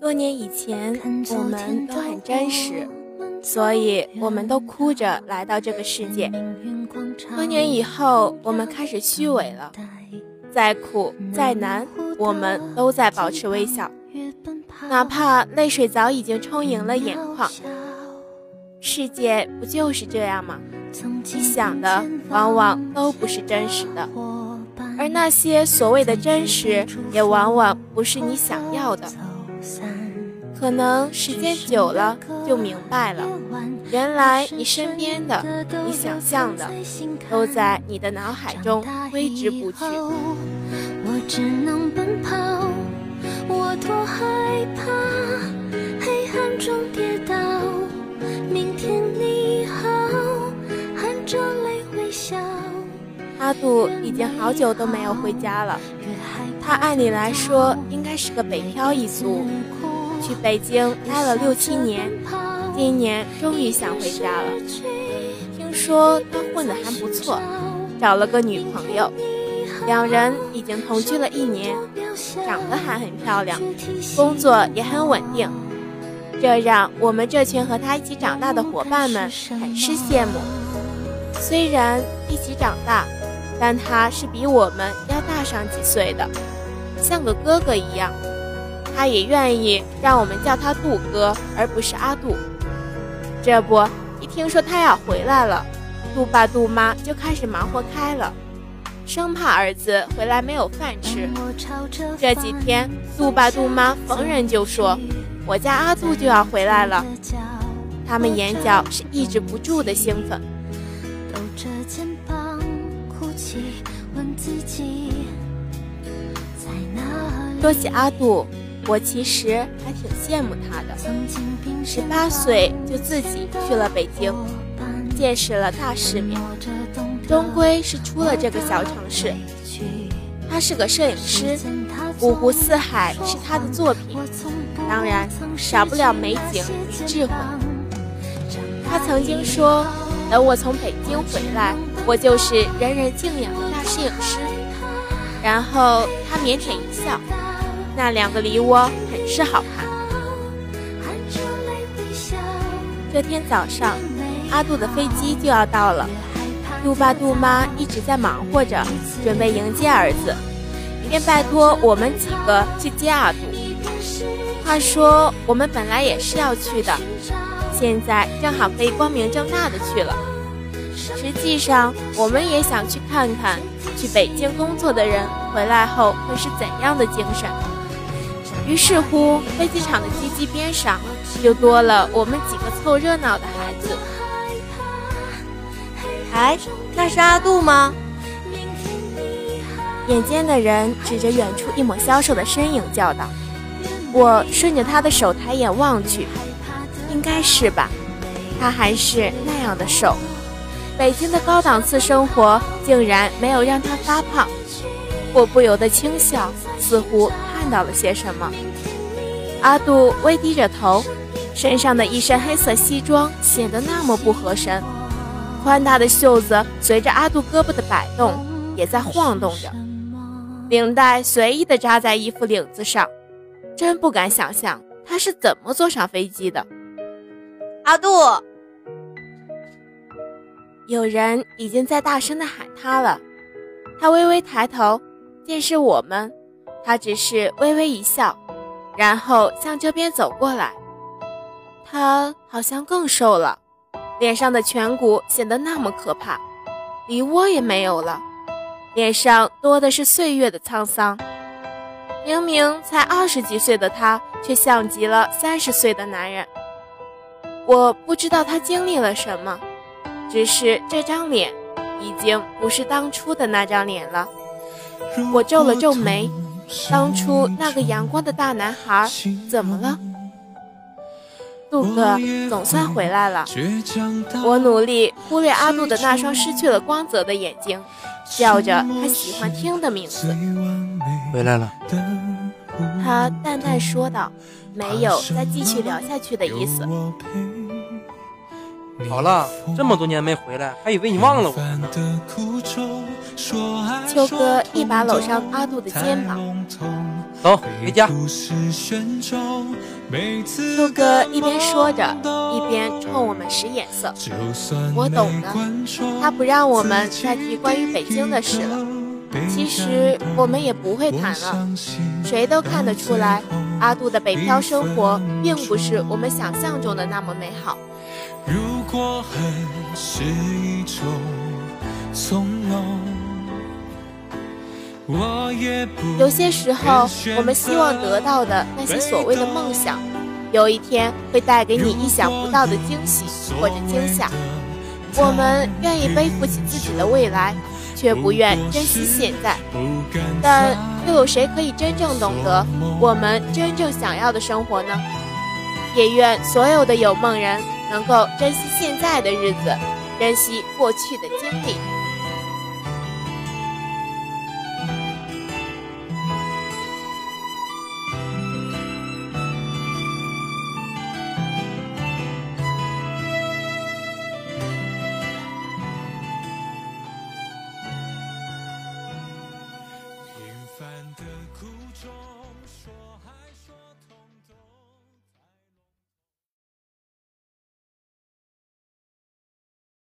多年以前，我们都很真实，所以我们都哭着来到这个世界。多年以后，我们开始虚伪了，再苦再难，我们都在保持微笑，哪怕泪水早已经充盈了眼眶。世界不就是这样吗？你想的往往都不是真实的，而那些所谓的真实，也往往不是你想要的。可能时间久了就明白了，原来你身边的、你想象的，都在你的脑海中挥之不去。我只能奔跑，我多害怕黑暗中跌倒。明天你好，含着泪微笑。阿杜已经好久都没有回家了，他按理来说应该是个北漂一族。去北京待了六七年，今年终于想回家了。听说他混得还不错，找了个女朋友，两人已经同居了一年，长得还很漂亮，工作也很稳定，这让我们这群和他一起长大的伙伴们很是羡慕。虽然一起长大，但他是比我们要大上几岁的，像个哥哥一样。他也愿意让我们叫他杜哥，而不是阿杜。这不，一听说他要回来了，杜爸杜妈就开始忙活开了，生怕儿子回来没有饭吃。这几天，杜爸杜妈逢人就说：“我家阿杜就要回来了。”他们眼角是抑制不住的兴奋。说起阿杜。我其实还挺羡慕他的，十八岁就自己去了北京，见识了大世面，终归是出了这个小城市。他是个摄影师，五湖四海是他的作品，当然少不了美景与智慧。他曾经说：“等我从北京回来，我就是人人敬仰的大摄影师。”然后他腼腆一笑。那两个梨窝很是好看。这天早上，阿杜的飞机就要到了，杜爸杜妈一直在忙活着，准备迎接儿子，便拜托我们几个去接阿杜。话说我们本来也是要去的，现在正好可以光明正大的去了。实际上，我们也想去看看，去北京工作的人回来后会是怎样的精神。于是乎，飞机场的机机边上就多了我们几个凑热闹的孩子。哎，那是阿杜吗？眼尖的人指着远处一抹消瘦的身影叫道：“我顺着他的手抬眼望去，应该是吧？他还是那样的瘦。北京的高档次生活竟然没有让他发胖。”我不由得轻笑，似乎。看到了些什么？阿杜微低着头，身上的一身黑色西装显得那么不合身，宽大的袖子随着阿杜胳膊的摆动也在晃动着，领带随意的扎在衣服领子上，真不敢想象他是怎么坐上飞机的。阿杜，有人已经在大声的喊他了，他微微抬头，见是我们。他只是微微一笑，然后向这边走过来。他好像更瘦了，脸上的颧骨显得那么可怕，梨窝也没有了，脸上多的是岁月的沧桑。明明才二十几岁的他，却像极了三十岁的男人。我不知道他经历了什么，只是这张脸，已经不是当初的那张脸了。我皱了皱眉。当初那个阳光的大男孩怎么了？杜哥总算回来了。我努力忽略阿杜的那双失去了光泽的眼睛，叫着他喜欢听的名字。回来了。他淡淡说道，没有再继续聊下去的意思。好了，这么多年没回来，还以为你忘了我呢。秋哥一把搂上阿杜的肩膀，走回家。秋哥一边说着，一边冲我们使眼色。我懂的，他不让我们再提关于北京的事了。其实我们也不会谈了，谁都看得出来，阿杜的北漂生活并不是我们想象中的那么美好。如果恨是一种从容，我也不有些时候，我们希望得到的那些所谓的梦想，有一天会带给你意想不到的惊喜或者惊吓。我们愿意背负起自己的未来，却不愿珍惜现在。但又有谁可以真正懂得我们真正想要的生活呢？也愿所有的有梦人。能够珍惜现在的日子，珍惜过去的经历。苦中说。